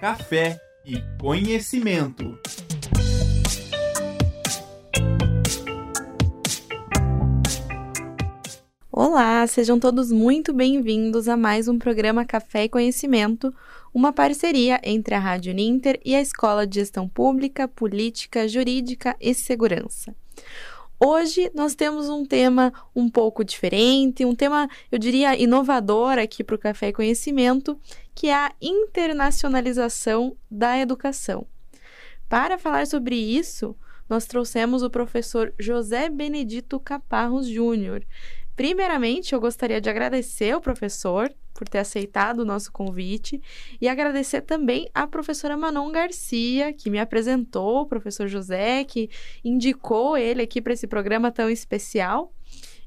café e conhecimento. Olá, sejam todos muito bem-vindos a mais um programa Café e Conhecimento, uma parceria entre a Rádio Ninter e a Escola de Gestão Pública, Política, Jurídica e Segurança. Hoje nós temos um tema um pouco diferente, um tema, eu diria, inovador aqui para o Café e Conhecimento, que é a internacionalização da educação. Para falar sobre isso, nós trouxemos o professor José Benedito Caparros Júnior. Primeiramente, eu gostaria de agradecer ao professor por ter aceitado o nosso convite e agradecer também à professora Manon Garcia, que me apresentou, o professor José, que indicou ele aqui para esse programa tão especial.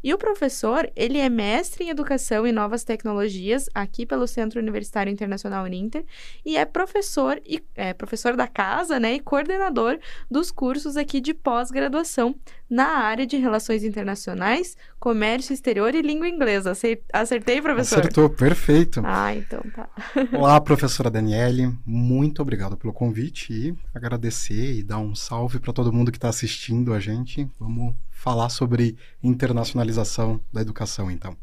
E o professor, ele é mestre em Educação e Novas Tecnologias aqui pelo Centro Universitário Internacional Uninter e é professor e é professor da casa, né, e coordenador dos cursos aqui de pós-graduação na área de Relações Internacionais, Comércio Exterior e Língua Inglesa. Acertei, professor? Acertou, perfeito. Ah, então tá. Olá, professora Daniele, muito obrigado pelo convite e agradecer e dar um salve para todo mundo que está assistindo a gente. Vamos falar sobre internacionalização da educação, então.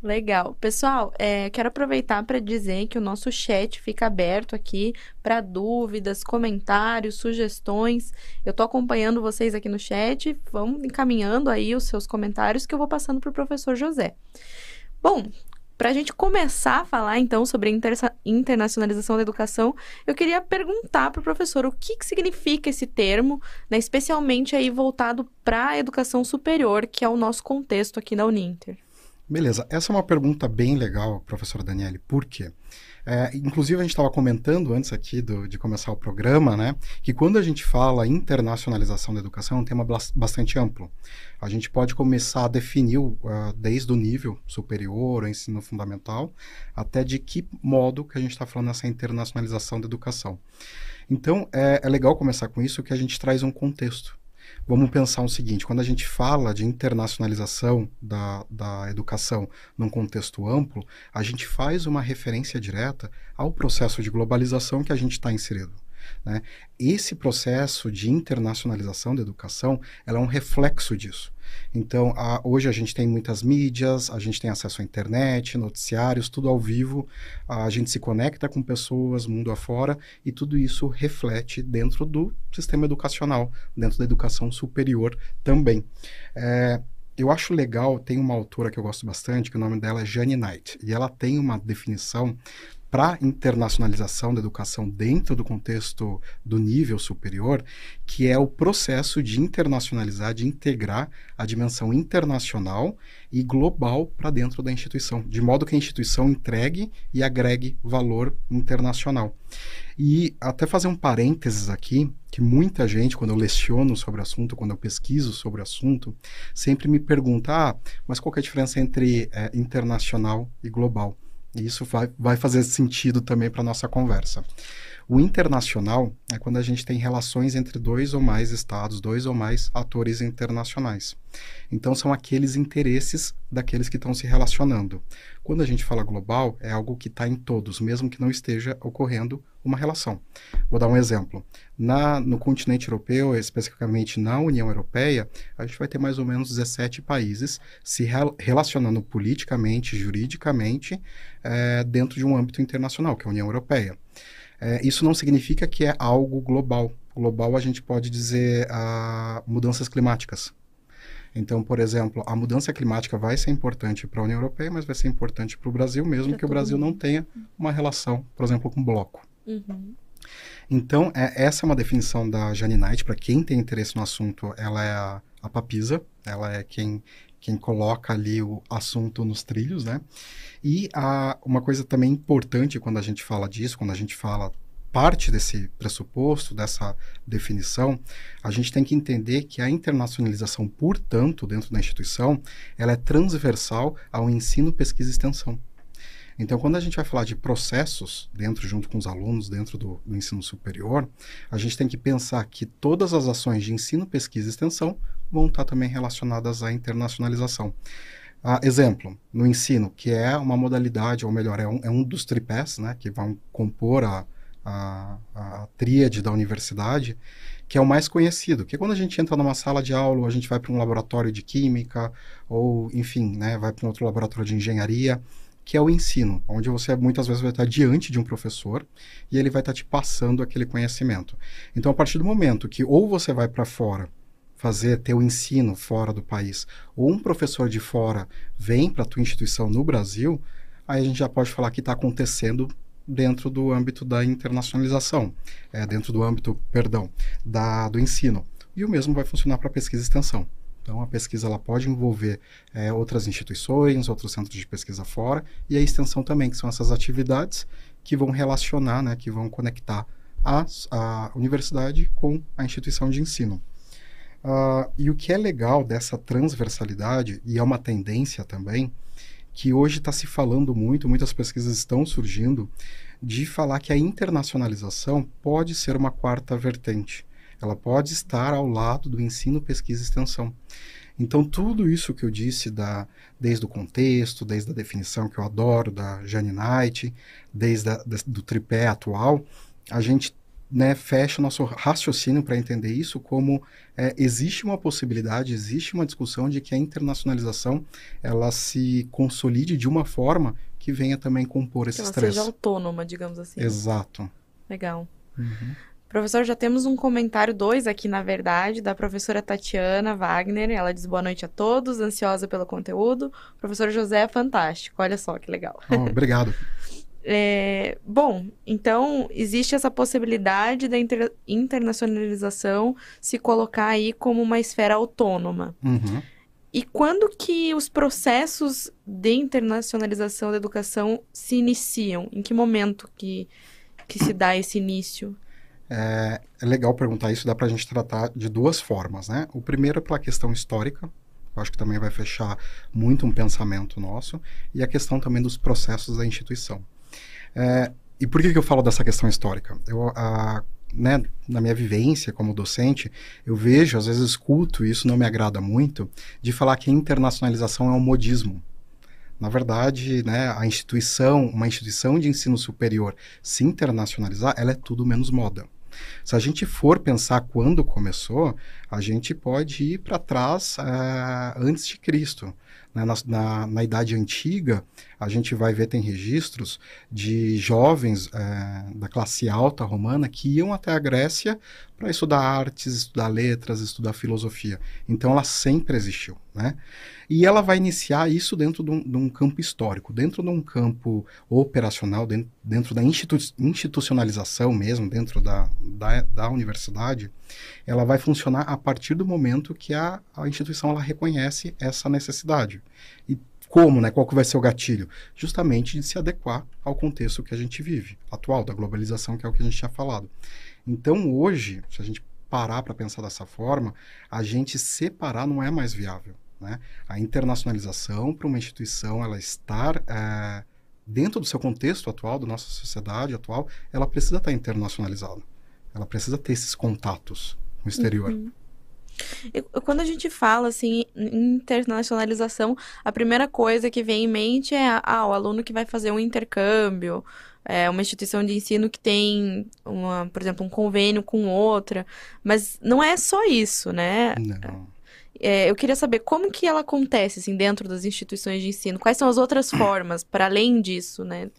Legal. Pessoal, é, quero aproveitar para dizer que o nosso chat fica aberto aqui para dúvidas, comentários, sugestões. Eu estou acompanhando vocês aqui no chat. Vão encaminhando aí os seus comentários que eu vou passando para o professor José. Bom, para a gente começar a falar, então, sobre a inter internacionalização da educação, eu queria perguntar para o professor o que, que significa esse termo, né, especialmente aí voltado para a educação superior, que é o nosso contexto aqui na Uninter. Beleza, essa é uma pergunta bem legal, professora Daniele, por quê? É, inclusive, a gente estava comentando antes aqui do, de começar o programa, né, que quando a gente fala internacionalização da educação, é um tema bastante amplo. A gente pode começar a definir uh, desde o nível superior, o ensino fundamental, até de que modo que a gente está falando nessa internacionalização da educação. Então, é, é legal começar com isso, que a gente traz um contexto. Vamos pensar o seguinte: quando a gente fala de internacionalização da, da educação num contexto amplo, a gente faz uma referência direta ao processo de globalização que a gente está inserido. Né? Esse processo de internacionalização da educação é um reflexo disso. Então, a, hoje a gente tem muitas mídias, a gente tem acesso à internet, noticiários, tudo ao vivo, a, a gente se conecta com pessoas mundo afora e tudo isso reflete dentro do sistema educacional, dentro da educação superior também. É, eu acho legal, tem uma autora que eu gosto bastante, que o nome dela é Jane Knight, e ela tem uma definição para internacionalização da educação dentro do contexto do nível superior, que é o processo de internacionalizar, de integrar a dimensão internacional e global para dentro da instituição, de modo que a instituição entregue e agregue valor internacional. E até fazer um parênteses aqui, que muita gente, quando eu leciono sobre o assunto, quando eu pesquiso sobre o assunto, sempre me pergunta, ah, mas qual é a diferença entre é, internacional e global? E isso vai, vai fazer sentido também para a nossa conversa. O internacional é quando a gente tem relações entre dois ou mais estados, dois ou mais atores internacionais. Então, são aqueles interesses daqueles que estão se relacionando. Quando a gente fala global, é algo que está em todos, mesmo que não esteja ocorrendo uma relação. Vou dar um exemplo. Na, no continente europeu, especificamente na União Europeia, a gente vai ter mais ou menos 17 países se rel relacionando politicamente, juridicamente, é, dentro de um âmbito internacional, que é a União Europeia. É, isso não significa que é algo global. Global a gente pode dizer a mudanças climáticas. Então, por exemplo, a mudança climática vai ser importante para a União Europeia, mas vai ser importante para o Brasil, mesmo pra que o Brasil mundo. não tenha uma relação, por exemplo, com bloco. Uhum. Então, é, essa é uma definição da Jane Knight. Para quem tem interesse no assunto, ela é a, a papisa, ela é quem, quem coloca ali o assunto nos trilhos, né? E a, uma coisa também importante quando a gente fala disso, quando a gente fala parte desse pressuposto, dessa definição, a gente tem que entender que a internacionalização, portanto, dentro da instituição, ela é transversal ao ensino, pesquisa e extensão. Então, quando a gente vai falar de processos dentro, junto com os alunos, dentro do, do, ensino superior, a gente tem que pensar que todas as ações de ensino, pesquisa e extensão vão estar também relacionadas à internacionalização. Ah, exemplo, no ensino, que é uma modalidade, ou melhor, é um, é um dos tripés né, que vão compor a, a, a tríade da universidade, que é o mais conhecido, que é quando a gente entra numa sala de aula, ou a gente vai para um laboratório de química, ou, enfim, né, vai para um outro laboratório de engenharia, que é o ensino, onde você muitas vezes vai estar diante de um professor e ele vai estar te passando aquele conhecimento. Então, a partir do momento que ou você vai para fora fazer teu ensino fora do país, ou um professor de fora vem para a tua instituição no Brasil, aí a gente já pode falar que está acontecendo dentro do âmbito da internacionalização, é, dentro do âmbito, perdão, da, do ensino. E o mesmo vai funcionar para pesquisa e extensão. Então, a pesquisa ela pode envolver é, outras instituições, outros centros de pesquisa fora, e a extensão também, que são essas atividades que vão relacionar, né, que vão conectar a, a universidade com a instituição de ensino. Uh, e o que é legal dessa transversalidade, e é uma tendência também, que hoje está se falando muito, muitas pesquisas estão surgindo, de falar que a internacionalização pode ser uma quarta vertente. Ela pode estar ao lado do ensino, pesquisa e extensão. Então, tudo isso que eu disse, da, desde o contexto, desde a definição que eu adoro, da Jane Knight, desde a, do tripé atual, a gente né, fecha nosso raciocínio para entender isso como é, existe uma possibilidade, existe uma discussão de que a internacionalização ela se consolide de uma forma que venha também compor que ela três. seja autônoma, digamos assim. Exato. Legal. Uhum. Professor, já temos um comentário, dois aqui, na verdade, da professora Tatiana Wagner. Ela diz boa noite a todos, ansiosa pelo conteúdo. O professor José é fantástico, olha só que legal. Oh, obrigado. É, bom, então existe essa possibilidade da inter internacionalização se colocar aí como uma esfera autônoma. Uhum. E quando que os processos de internacionalização da educação se iniciam? Em que momento que, que se dá esse início? É, é legal perguntar isso, dá para a gente tratar de duas formas, né? O primeiro é pela questão histórica, eu acho que também vai fechar muito um pensamento nosso, e a questão também dos processos da instituição. É, e por que, que eu falo dessa questão histórica? Eu, a, né, na minha vivência como docente, eu vejo, às vezes escuto, e isso não me agrada muito, de falar que a internacionalização é um modismo. Na verdade, né, a instituição, uma instituição de ensino superior se internacionalizar, ela é tudo menos moda. Se a gente for pensar quando começou, a gente pode ir para trás uh, antes de Cristo. Né? Na, na, na, Idade Antiga, a gente vai ver, tem registros de jovens uh, da classe alta romana que iam até a Grécia para estudar artes, estudar letras, estudar filosofia. Então, ela sempre existiu. Né? E ela vai iniciar isso dentro de um, de um campo histórico, dentro de um campo operacional, dentro, dentro da institu institucionalização mesmo, dentro da, da, da, universidade, ela vai funcionar a partir do momento que a, a instituição ela reconhece essa necessidade. E como, né? Qual que vai ser o gatilho? Justamente de se adequar ao contexto que a gente vive, atual, da globalização, que é o que a gente tinha falado. Então, hoje, se a gente parar para pensar dessa forma, a gente separar não é mais viável. Né? A internacionalização para uma instituição ela estar é, dentro do seu contexto atual, da nossa sociedade atual, ela precisa estar internacionalizada. Ela precisa ter esses contatos no exterior. Uhum. E, quando a gente fala assim em internacionalização, a primeira coisa que vem em mente é ah, o aluno que vai fazer um intercâmbio, é uma instituição de ensino que tem, uma, por exemplo, um convênio com outra, mas não é só isso, né? Não. É, eu queria saber como que ela acontece assim dentro das instituições de ensino. Quais são as outras formas para além disso, né?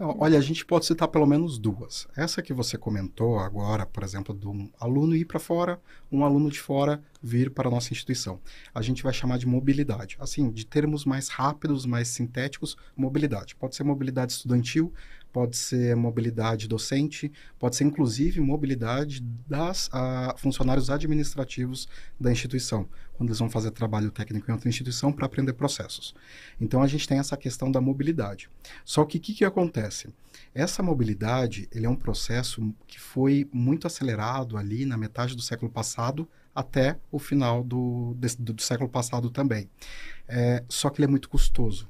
Olha, a gente pode citar pelo menos duas. Essa que você comentou agora, por exemplo, de um aluno ir para fora, um aluno de fora vir para a nossa instituição. A gente vai chamar de mobilidade. Assim, de termos mais rápidos, mais sintéticos, mobilidade. Pode ser mobilidade estudantil, pode ser mobilidade docente, pode ser inclusive mobilidade das a, funcionários administrativos da instituição, quando eles vão fazer trabalho técnico em outra instituição para aprender processos. Então a gente tem essa questão da mobilidade. Só que o que, que acontece? Essa mobilidade ele é um processo que foi muito acelerado ali na metade do século passado até o final do, do, do século passado também. É, só que ele é muito custoso.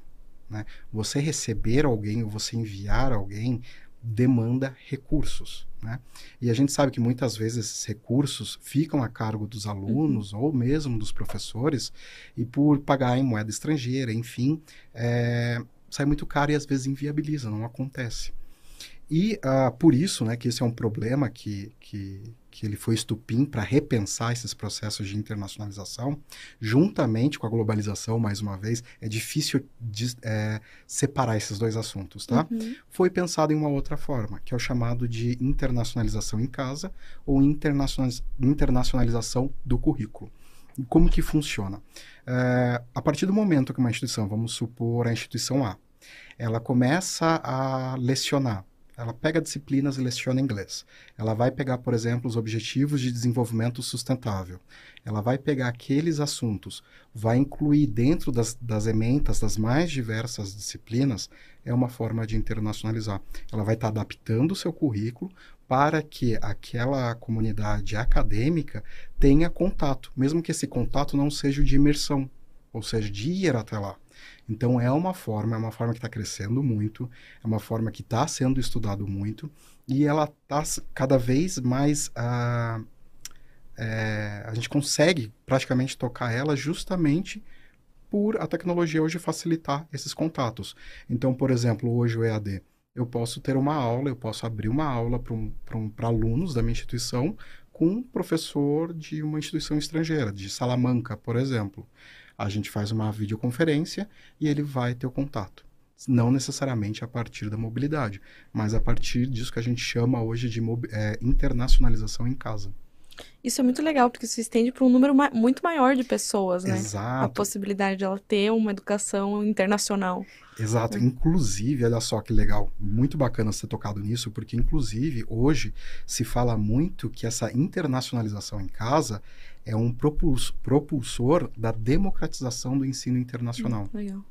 Né? Você receber alguém ou você enviar alguém demanda recursos. Né? E a gente sabe que muitas vezes esses recursos ficam a cargo dos alunos uhum. ou mesmo dos professores, e por pagar em moeda estrangeira, enfim, é, sai muito caro e às vezes inviabiliza, não acontece. E uh, por isso, né, que esse é um problema que, que, que ele foi estupim para repensar esses processos de internacionalização, juntamente com a globalização, mais uma vez, é difícil de, é, separar esses dois assuntos, tá? Uhum. Foi pensado em uma outra forma, que é o chamado de internacionalização em casa ou internacionalização do currículo. Como que funciona? É, a partir do momento que uma instituição, vamos supor a instituição A, ela começa a lecionar ela pega disciplinas e leciona inglês. Ela vai pegar, por exemplo, os objetivos de desenvolvimento sustentável. Ela vai pegar aqueles assuntos, vai incluir dentro das, das ementas das mais diversas disciplinas, é uma forma de internacionalizar. Ela vai estar tá adaptando o seu currículo para que aquela comunidade acadêmica tenha contato, mesmo que esse contato não seja de imersão, ou seja, de ir até lá. Então é uma forma, é uma forma que está crescendo muito, é uma forma que está sendo estudado muito e ela está cada vez mais uh, é, a gente consegue praticamente tocar ela justamente por a tecnologia hoje facilitar esses contatos. Então, por exemplo, hoje o EAD, eu posso ter uma aula, eu posso abrir uma aula para um, um, alunos da minha instituição com um professor de uma instituição estrangeira, de Salamanca, por exemplo a gente faz uma videoconferência e ele vai ter o contato. Não necessariamente a partir da mobilidade, mas a partir disso que a gente chama hoje de é, internacionalização em casa. Isso é muito legal, porque se estende para um número ma muito maior de pessoas, né? Exato. A possibilidade de ela ter uma educação internacional. Exato. É. Inclusive, olha só que legal, muito bacana ser tocado nisso, porque inclusive hoje se fala muito que essa internacionalização em casa é um propulsor da democratização do ensino internacional. Hum, legal.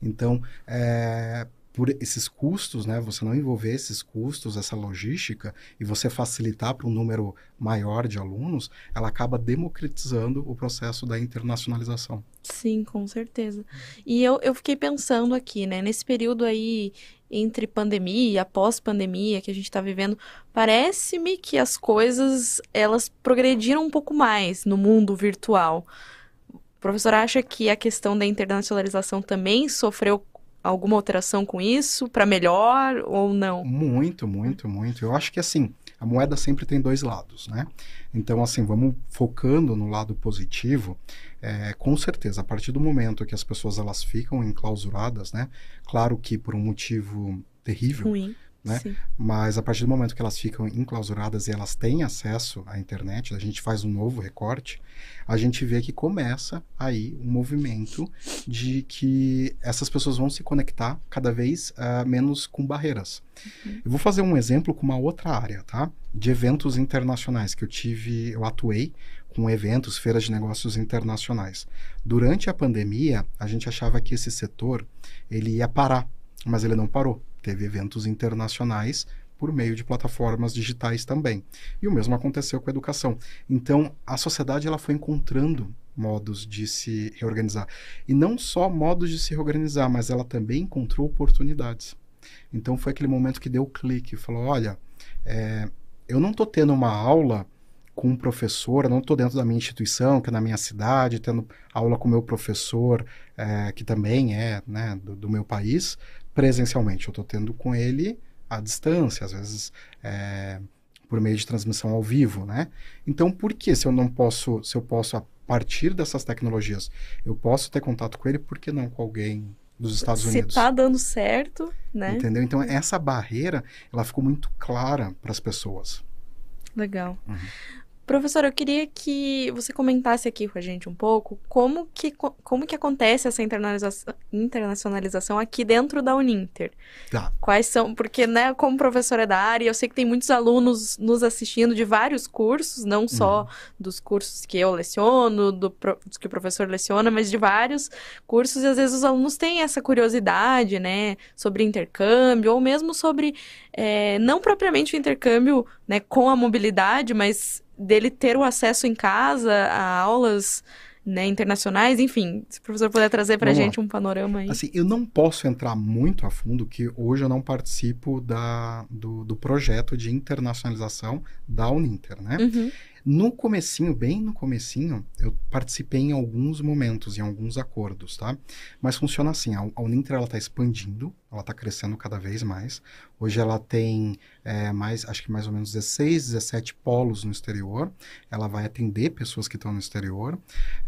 Então, é, por esses custos, né, você não envolver esses custos, essa logística, e você facilitar para um número maior de alunos, ela acaba democratizando o processo da internacionalização. Sim, com certeza. E eu, eu fiquei pensando aqui, né, nesse período aí entre pandemia e pós-pandemia que a gente está vivendo, parece-me que as coisas elas progrediram um pouco mais no mundo virtual. O professor acha que a questão da internacionalização também sofreu alguma alteração com isso, para melhor ou não? Muito, muito, muito. Eu acho que assim, a moeda sempre tem dois lados, né? Então, assim, vamos focando no lado positivo. É, com certeza, a partir do momento que as pessoas elas ficam enclausuradas, né? Claro que por um motivo terrível, Ruim né? Mas a partir do momento que elas ficam enclausuradas e elas têm acesso à internet, a gente faz um novo recorte, a gente vê que começa aí um movimento de que essas pessoas vão se conectar cada vez uh, menos com barreiras. Uhum. Eu vou fazer um exemplo com uma outra área, tá? De eventos internacionais que eu tive, eu atuei com eventos, feiras de negócios internacionais. Durante a pandemia, a gente achava que esse setor ele ia parar, mas ele não parou teve eventos internacionais por meio de plataformas digitais também. E o mesmo aconteceu com a educação. Então, a sociedade ela foi encontrando modos de se reorganizar. E não só modos de se reorganizar, mas ela também encontrou oportunidades. Então, foi aquele momento que deu o clique, falou, olha, é, eu não estou tendo uma aula com um professor, eu não estou dentro da minha instituição, que é na minha cidade, tendo aula com o meu professor, é, que também é né, do, do meu país, presencialmente. Eu estou tendo com ele à distância, às vezes é, por meio de transmissão ao vivo, né? Então, por que se eu não posso, se eu posso a partir dessas tecnologias, eu posso ter contato com ele, por que não com alguém dos Estados se Unidos? Se está dando certo, né? Entendeu? Então, essa barreira, ela ficou muito clara para as pessoas. Legal. Uhum. Professor, eu queria que você comentasse aqui com a gente um pouco como que, como que acontece essa internacionalização aqui dentro da Uninter. Tá. Quais são, porque, né, como professora é da área, eu sei que tem muitos alunos nos assistindo de vários cursos, não só uhum. dos cursos que eu leciono, do, dos que o professor leciona, mas de vários cursos, e às vezes os alunos têm essa curiosidade, né, sobre intercâmbio, ou mesmo sobre, é, não propriamente o intercâmbio, né, com a mobilidade, mas dele ter o acesso em casa a aulas né, internacionais, enfim, se o professor puder trazer para a gente um panorama aí. Assim, eu não posso entrar muito a fundo, que hoje eu não participo da, do, do projeto de internacionalização da Uninter, né? Uhum. No comecinho, bem no comecinho, eu participei em alguns momentos, em alguns acordos, tá? Mas funciona assim, a, a Uninter, ela está expandindo, ela está crescendo cada vez mais. Hoje ela tem é, mais, acho que mais ou menos 16, 17 polos no exterior. Ela vai atender pessoas que estão no exterior.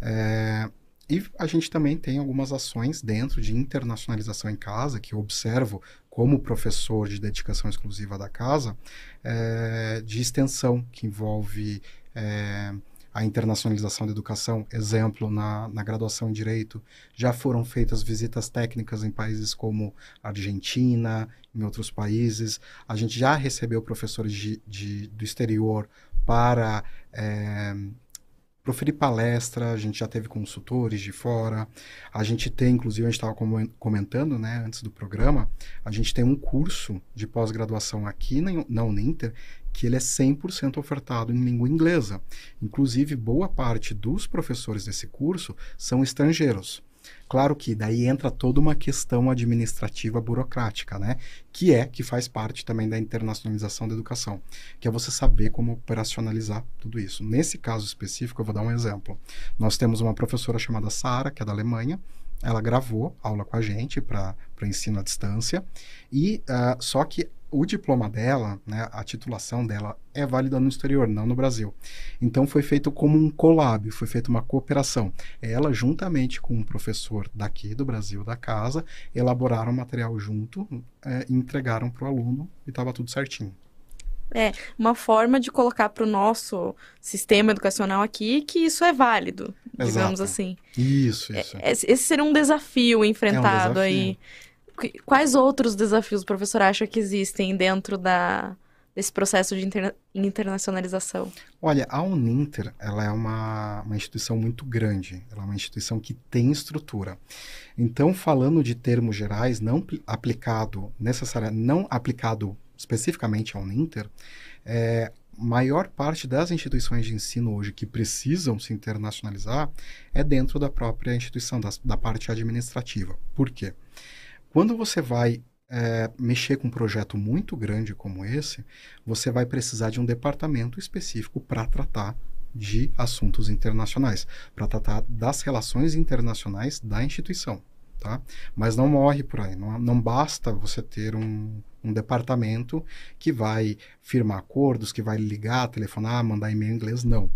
É, e a gente também tem algumas ações dentro de internacionalização em casa, que eu observo como professor de dedicação exclusiva da casa, é, de extensão, que envolve é, a internacionalização da educação. Exemplo, na, na graduação em Direito, já foram feitas visitas técnicas em países como Argentina, em outros países. A gente já recebeu professores de, de do exterior para é, proferir palestra, a gente já teve consultores de fora, a gente tem, inclusive, a gente estava comentando, né, antes do programa, a gente tem um curso de pós-graduação aqui na, na Uninter que ele é 100% ofertado em língua inglesa. Inclusive, boa parte dos professores desse curso são estrangeiros. Claro que daí entra toda uma questão administrativa burocrática, né? Que é, que faz parte também da internacionalização da educação, que é você saber como operacionalizar tudo isso. Nesse caso específico, eu vou dar um exemplo. Nós temos uma professora chamada Sara, que é da Alemanha, ela gravou aula com a gente para ensino à distância, e uh, só que o diploma dela, né, a titulação dela é válida no exterior, não no Brasil. Então foi feito como um collab, foi feita uma cooperação. Ela, juntamente com um professor daqui do Brasil, da casa, elaboraram o material junto é, entregaram para o aluno e estava tudo certinho. É, uma forma de colocar para o nosso sistema educacional aqui que isso é válido, Exato. digamos assim. Isso, isso. É, esse seria um desafio enfrentado é um desafio. aí Quais outros desafios o professor acha que existem dentro da, desse processo de interna internacionalização? Olha, a Uninter ela é uma, uma instituição muito grande, ela é uma instituição que tem estrutura. Então, falando de termos gerais, não aplicado necessariamente, não aplicado especificamente a Uninter, é, maior parte das instituições de ensino hoje que precisam se internacionalizar é dentro da própria instituição, da, da parte administrativa. Por quê? Quando você vai é, mexer com um projeto muito grande como esse, você vai precisar de um departamento específico para tratar de assuntos internacionais, para tratar das relações internacionais da instituição. Tá? Mas não morre por aí. Não, não basta você ter um, um departamento que vai firmar acordos, que vai ligar, telefonar, mandar e-mail em inglês. Não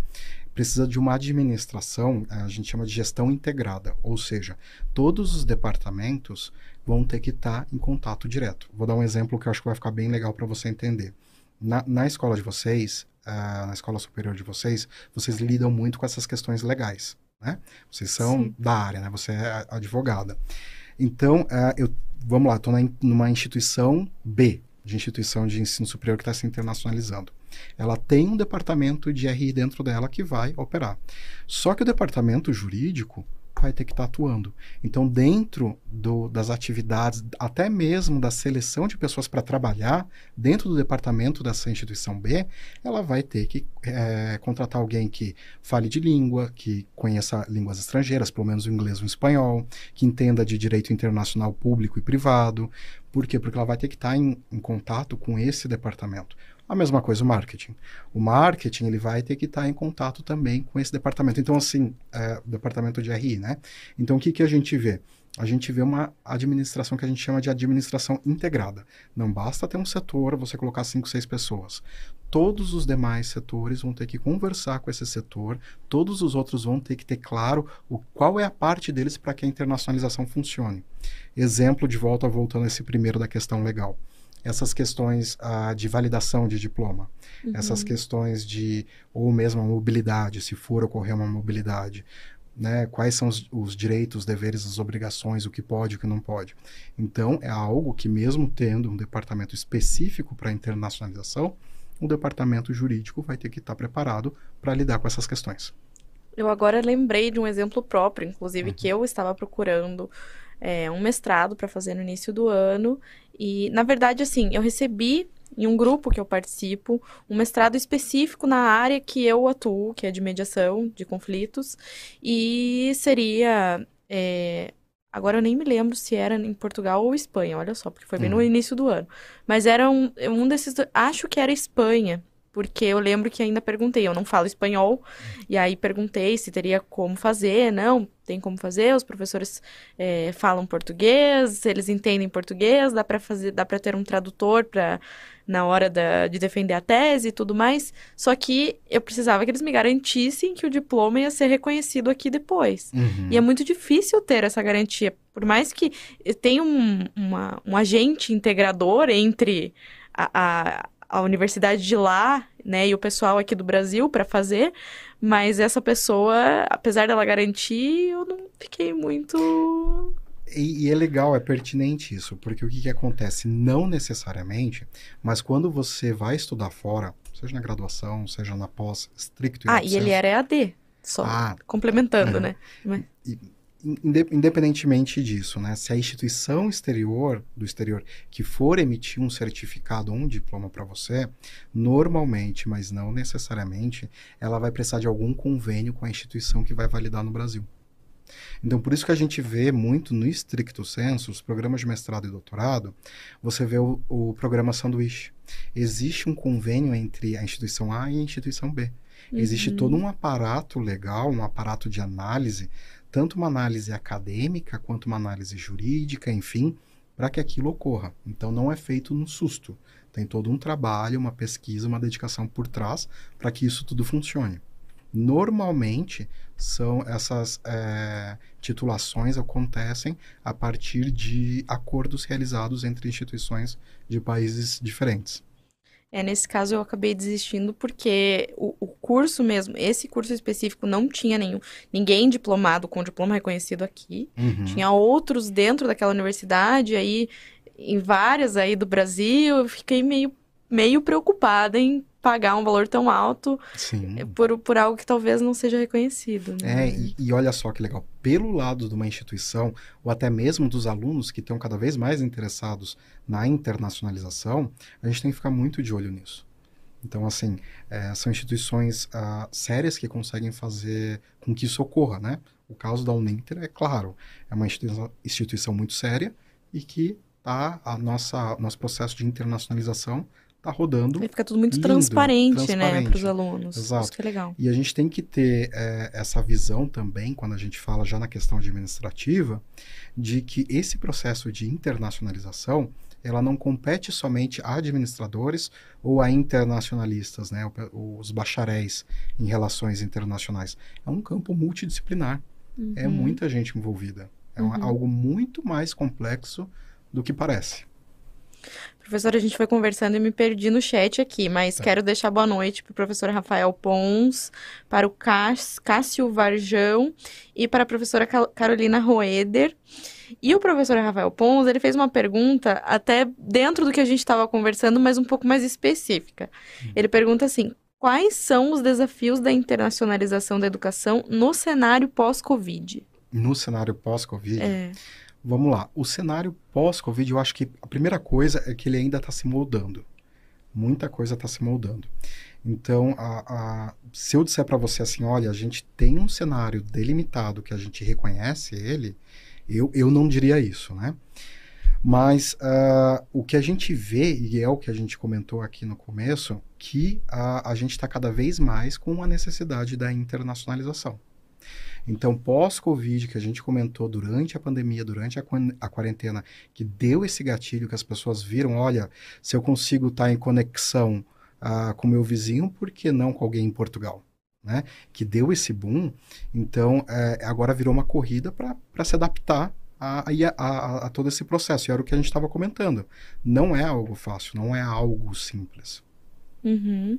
precisa de uma administração, a gente chama de gestão integrada, ou seja, todos os departamentos vão ter que estar tá em contato direto. Vou dar um exemplo que eu acho que vai ficar bem legal para você entender. Na, na, escola de vocês, uh, na escola superior de vocês, vocês lidam muito com essas questões legais, né? Vocês são Sim. da área, né? Você é advogada. Então, uh, eu, vamos lá, estou numa instituição B, de instituição de ensino superior que está se internacionalizando. Ela tem um departamento de RI dentro dela que vai operar. Só que o departamento jurídico vai ter que estar tá atuando. Então, dentro do, das atividades, até mesmo da seleção de pessoas para trabalhar dentro do departamento dessa instituição B, ela vai ter que é, contratar alguém que fale de língua, que conheça línguas estrangeiras, pelo menos o inglês ou o espanhol, que entenda de direito internacional público e privado. Por quê? Porque ela vai ter que estar tá em, em contato com esse departamento. A mesma coisa o marketing. O marketing ele vai ter que estar em contato também com esse departamento. Então, assim, é, departamento de RI, né? Então, o que, que a gente vê? A gente vê uma administração que a gente chama de administração integrada. Não basta ter um setor, você colocar cinco, seis pessoas. Todos os demais setores vão ter que conversar com esse setor, todos os outros vão ter que ter claro o, qual é a parte deles para que a internacionalização funcione. Exemplo de volta, voltando a esse primeiro da questão legal essas questões ah, de validação de diploma, uhum. essas questões de, ou mesmo a mobilidade, se for ocorrer uma mobilidade, né, quais são os, os, direitos, deveres, as obrigações, o que pode o que não pode. Então, é algo que, mesmo tendo um departamento específico para internacionalização, o departamento jurídico vai ter que estar preparado para lidar com essas questões. Eu agora lembrei de um exemplo próprio, inclusive, uhum. que eu estava procurando é, um mestrado para fazer no início do ano. E, na verdade, assim, eu recebi em um grupo que eu participo, um mestrado específico na área que eu atuo, que é de mediação de conflitos, e seria. É, agora eu nem me lembro se era em Portugal ou Espanha, olha só, porque foi bem no uhum. início do ano. Mas era um, um desses. Acho que era Espanha. Porque eu lembro que ainda perguntei, eu não falo espanhol, e aí perguntei se teria como fazer, não, tem como fazer, os professores é, falam português, eles entendem português, dá para fazer, dá para ter um tradutor para na hora da, de defender a tese e tudo mais, só que eu precisava que eles me garantissem que o diploma ia ser reconhecido aqui depois. Uhum. E é muito difícil ter essa garantia, por mais que tenha um, uma, um agente integrador entre a, a a universidade de lá, né, e o pessoal aqui do Brasil para fazer, mas essa pessoa, apesar dela garantir, eu não fiquei muito e, e, é legal, é pertinente isso, porque o que, que acontece? Não necessariamente, mas quando você vai estudar fora, seja na graduação, seja na pós, estricto e Ah, e ele era EAD, só ah, complementando, né? Mas... E, independentemente disso, né? Se a instituição exterior do exterior que for emitir um certificado ou um diploma para você, normalmente, mas não necessariamente, ela vai precisar de algum convênio com a instituição que vai validar no Brasil. Então, por isso que a gente vê muito no estricto senso, os programas de mestrado e doutorado, você vê o, o programa sanduíche. Existe um convênio entre a instituição A e a instituição B. Uhum. Existe todo um aparato legal, um aparato de análise tanto uma análise acadêmica quanto uma análise jurídica, enfim, para que aquilo ocorra. Então não é feito no susto. Tem todo um trabalho, uma pesquisa, uma dedicação por trás para que isso tudo funcione. Normalmente são essas é, titulações acontecem a partir de acordos realizados entre instituições de países diferentes. É, nesse caso eu acabei desistindo porque o, o, curso mesmo, esse curso específico não tinha nenhum, ninguém diplomado com diploma reconhecido aqui. Uhum. Tinha outros dentro daquela universidade, aí em várias aí do Brasil, eu fiquei meio, meio preocupada em pagar um valor tão alto Sim. Por, por algo que talvez não seja reconhecido. Né? É, e, e, olha só que legal, pelo lado de uma instituição, ou até mesmo dos alunos que estão cada vez mais interessados na internacionalização, a gente tem que ficar muito de olho nisso. Então, assim, é, são instituições uh, sérias que conseguem fazer com que isso ocorra, né? O caso da Uninter, é claro, é uma instituição, instituição muito séria e que tá a nossa nosso processo de internacionalização tá rodando. E fica tudo muito lindo, transparente, né, transparente, né, para os alunos. Exato. Isso que é legal. E a gente tem que ter é, essa visão também, quando a gente fala já na questão administrativa, de que esse processo de internacionalização ela não compete somente a administradores ou a internacionalistas, né, os bacharéis em relações internacionais. É um campo multidisciplinar. É uhum. É muita gente envolvida. É uhum. algo muito mais complexo do que parece. Professora, a gente foi conversando e me perdi no chat aqui, mas é. quero deixar boa noite para o professor Rafael Pons, para o Cássio Varjão e para a professora Carolina Roeder. E o professor Rafael Pons, ele fez uma pergunta até dentro do que a gente estava conversando, mas um pouco mais específica. Hum. Ele pergunta assim: quais são os desafios da internacionalização da educação no cenário pós-Covid? No cenário pós-Covid? É. Vamos lá. O cenário pós-Covid, eu acho que a primeira coisa é que ele ainda está se moldando. Muita coisa está se moldando. Então, a, a, se eu disser para você assim, olha, a gente tem um cenário delimitado que a gente reconhece ele, eu, eu não diria isso, né? Mas uh, o que a gente vê, e é o que a gente comentou aqui no começo, que uh, a gente está cada vez mais com a necessidade da internacionalização. Então, pós-Covid, que a gente comentou durante a pandemia, durante a, a quarentena, que deu esse gatilho que as pessoas viram, olha, se eu consigo estar tá em conexão uh, com meu vizinho, por que não com alguém em Portugal? Né? Que deu esse boom, então é, agora virou uma corrida para se adaptar a, a, a, a, todo esse processo. E era o que a gente estava comentando. Não é algo fácil, não é algo simples. Uhum.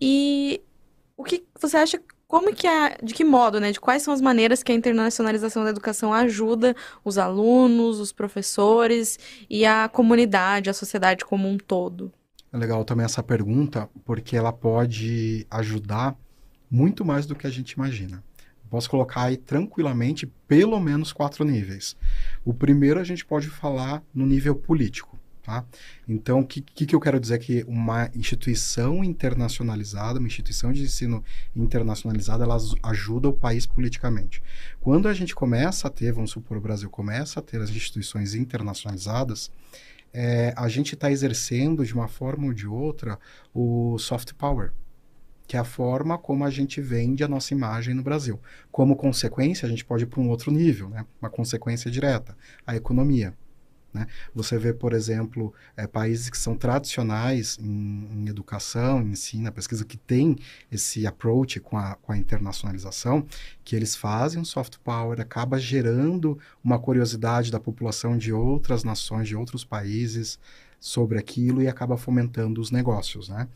E o que você acha como que a, de que modo, né? De quais são as maneiras que a internacionalização da educação ajuda os alunos, os professores e a comunidade, a sociedade como um todo? É legal também essa pergunta, porque ela pode ajudar muito mais do que a gente imagina. Posso colocar aí tranquilamente pelo menos quatro níveis. O primeiro a gente pode falar no nível político. Tá? Então, o que, que, eu quero dizer? Que uma instituição internacionalizada, uma instituição de ensino internacionalizada, ela ajuda o país politicamente. Quando a gente começa a ter, vamos supor, o Brasil começa a ter as instituições internacionalizadas, é, a gente está exercendo de uma forma ou de outra o soft power, que é a forma como a gente vende a nossa imagem no Brasil. Como consequência, a gente pode ir para um outro nível, né? uma consequência direta, a economia. Né? Você vê, por exemplo, é, países que são tradicionais em, em, educação, em ensino, pesquisa, que tem esse approach com a, com a internacionalização, que eles fazem um soft power, acaba gerando uma curiosidade da população de outras nações, de outros países sobre aquilo e acaba fomentando os negócios. Né?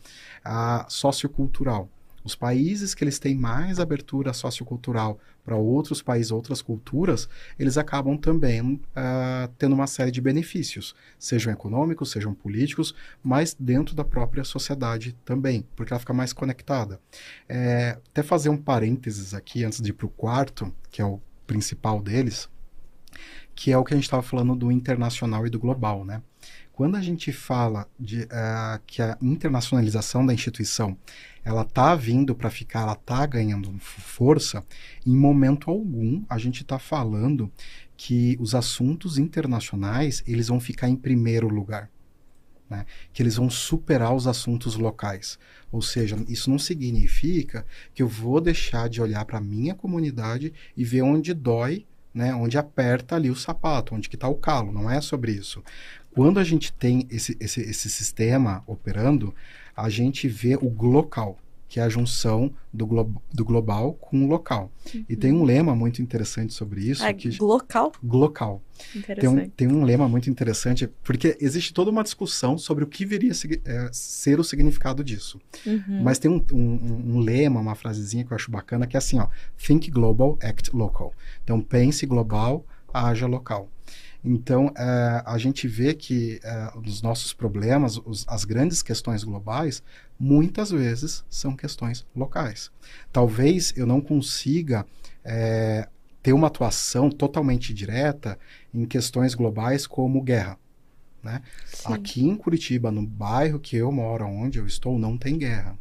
A sociocultural. Os países que eles têm mais abertura sociocultural para outros países, outras culturas, eles acabam também uh, tendo uma série de benefícios, sejam econômicos, sejam políticos, mas dentro da própria sociedade também, porque ela fica mais conectada. É, até fazer um parênteses aqui, antes de ir para o quarto, que é o principal deles, que é o que a gente estava falando do internacional e do global, né? Quando a gente fala de uh, que a internacionalização da instituição ela está vindo para ficar, ela está ganhando força, em momento algum a gente está falando que os assuntos internacionais eles vão ficar em primeiro lugar. Né? que eles vão superar os assuntos locais. Ou seja, isso não significa que eu vou deixar de olhar para a minha comunidade e ver onde dói, né? onde aperta ali o sapato, onde que está o calo. Não é sobre isso. Quando a gente tem esse, esse, esse sistema operando, a gente vê o local, que é a junção do, glo do global com o local. Uhum. E tem um lema muito interessante sobre isso. É que, local? Local. Tem um, tem um lema muito interessante, porque existe toda uma discussão sobre o que viria é, ser o significado disso. Uhum. Mas tem um, um, um, lema, uma frasezinha que eu acho bacana, que é assim, ó, think global, act local. Então, pense global, haja local. Então, é, a gente vê que é, os nossos problemas, os, as grandes questões globais, muitas vezes são questões locais. Talvez eu não consiga é, ter uma atuação totalmente direta em questões globais como guerra. Né? Aqui em Curitiba, no bairro que eu moro, onde eu estou, não tem guerra.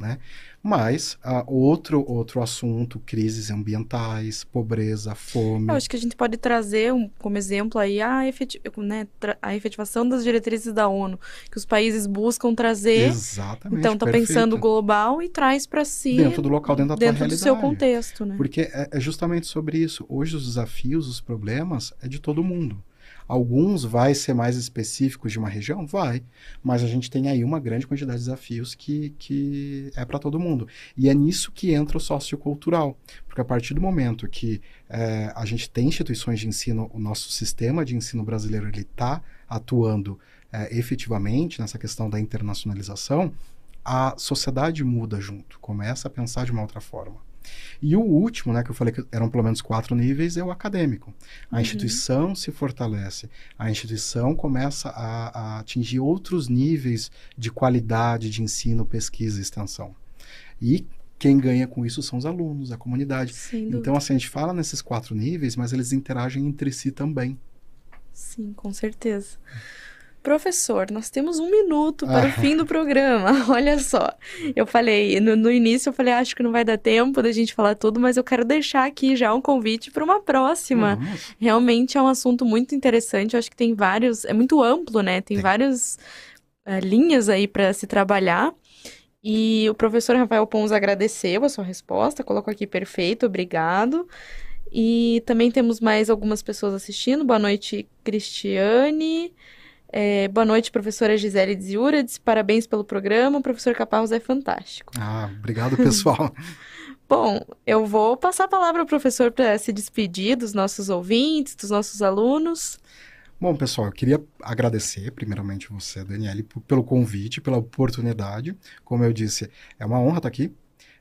Né? Mas uh, outro, outro assunto, crises ambientais, pobreza, fome. Eu acho que a gente pode trazer um, como exemplo aí a, efetiv né, a efetivação das diretrizes da ONU, que os países buscam trazer. Exatamente. Então tá perfeito. pensando global e traz para si. Dentro do local, dentro da dentro tua do seu contexto, né? Porque é, é justamente sobre isso. Hoje os desafios, os problemas é de todo mundo. Alguns vai ser mais específicos de uma região? Vai. Mas a gente tem aí uma grande quantidade de desafios que, que é para todo mundo. E é nisso que entra o sociocultural. Porque a partir do momento que é, a gente tem instituições de ensino, o nosso sistema de ensino brasileiro está atuando é, efetivamente nessa questão da internacionalização, a sociedade muda junto, começa a pensar de uma outra forma. E o último, né, que eu falei que eram pelo menos quatro níveis, é o acadêmico. A uhum. instituição se fortalece, a instituição começa a, a, atingir outros níveis de qualidade de ensino, pesquisa e extensão. E quem ganha com isso são os alunos, a comunidade. Então, assim, a gente fala nesses quatro níveis, mas eles interagem entre si também. Sim, com certeza. Professor, nós temos um minuto para o fim do programa. Olha só. Eu falei, no, no, início eu falei, acho que não vai dar tempo da gente falar tudo, mas eu quero deixar aqui já um convite para uma próxima. Realmente é um assunto muito interessante. Eu acho que tem vários, é muito amplo, né? Tem, tem. várias uh, linhas aí para se trabalhar. E o professor Rafael Pons agradeceu a sua resposta, colocou aqui perfeito, obrigado. E também temos mais algumas pessoas assistindo. Boa noite, Cristiane. É, boa noite, professora Gisele Dziurades. Parabéns pelo programa. O professor Caparros é fantástico. Ah, obrigado, pessoal. Bom, eu vou passar a palavra ao professor para se despedir dos nossos ouvintes, dos nossos alunos. Bom, pessoal, eu queria agradecer primeiramente você, Daniele, pelo convite, pela oportunidade. Como eu disse, é uma honra estar aqui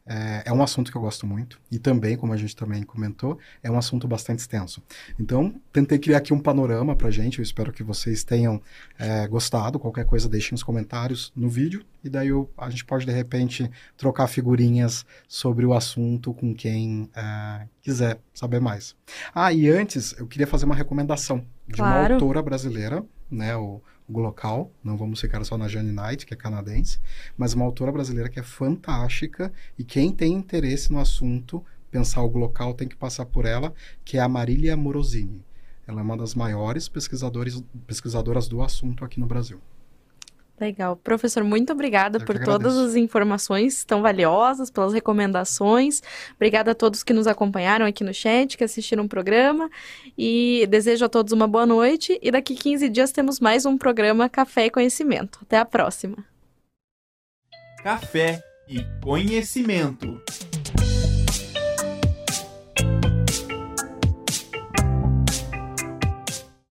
é, é, um assunto que eu gosto muito e também, como a gente também comentou, é um assunto bastante extenso. Então, tentei criar aqui um panorama para gente. Eu espero que vocês tenham é, gostado. Qualquer coisa, deixem nos comentários no vídeo e daí eu, a gente pode de repente trocar figurinhas sobre o assunto com quem é, quiser saber mais. Ah, e antes eu queria fazer uma recomendação de claro. uma autora brasileira, né? O, local, não vamos ficar só na Jane Knight, que é canadense, mas uma autora brasileira que é fantástica e quem tem interesse no assunto, pensar o local tem que passar por ela, que é a Marília Morosini. Ela é uma das maiores pesquisadores, pesquisadoras do assunto aqui no Brasil. Legal. Professor, muito obrigada Eu por todas as informações tão valiosas, pelas recomendações. Obrigada a todos que nos acompanharam aqui no chat, que assistiram o programa. E desejo a todos uma boa noite. E daqui 15 dias temos mais um programa Café e Conhecimento. Até a próxima. Café e conhecimento.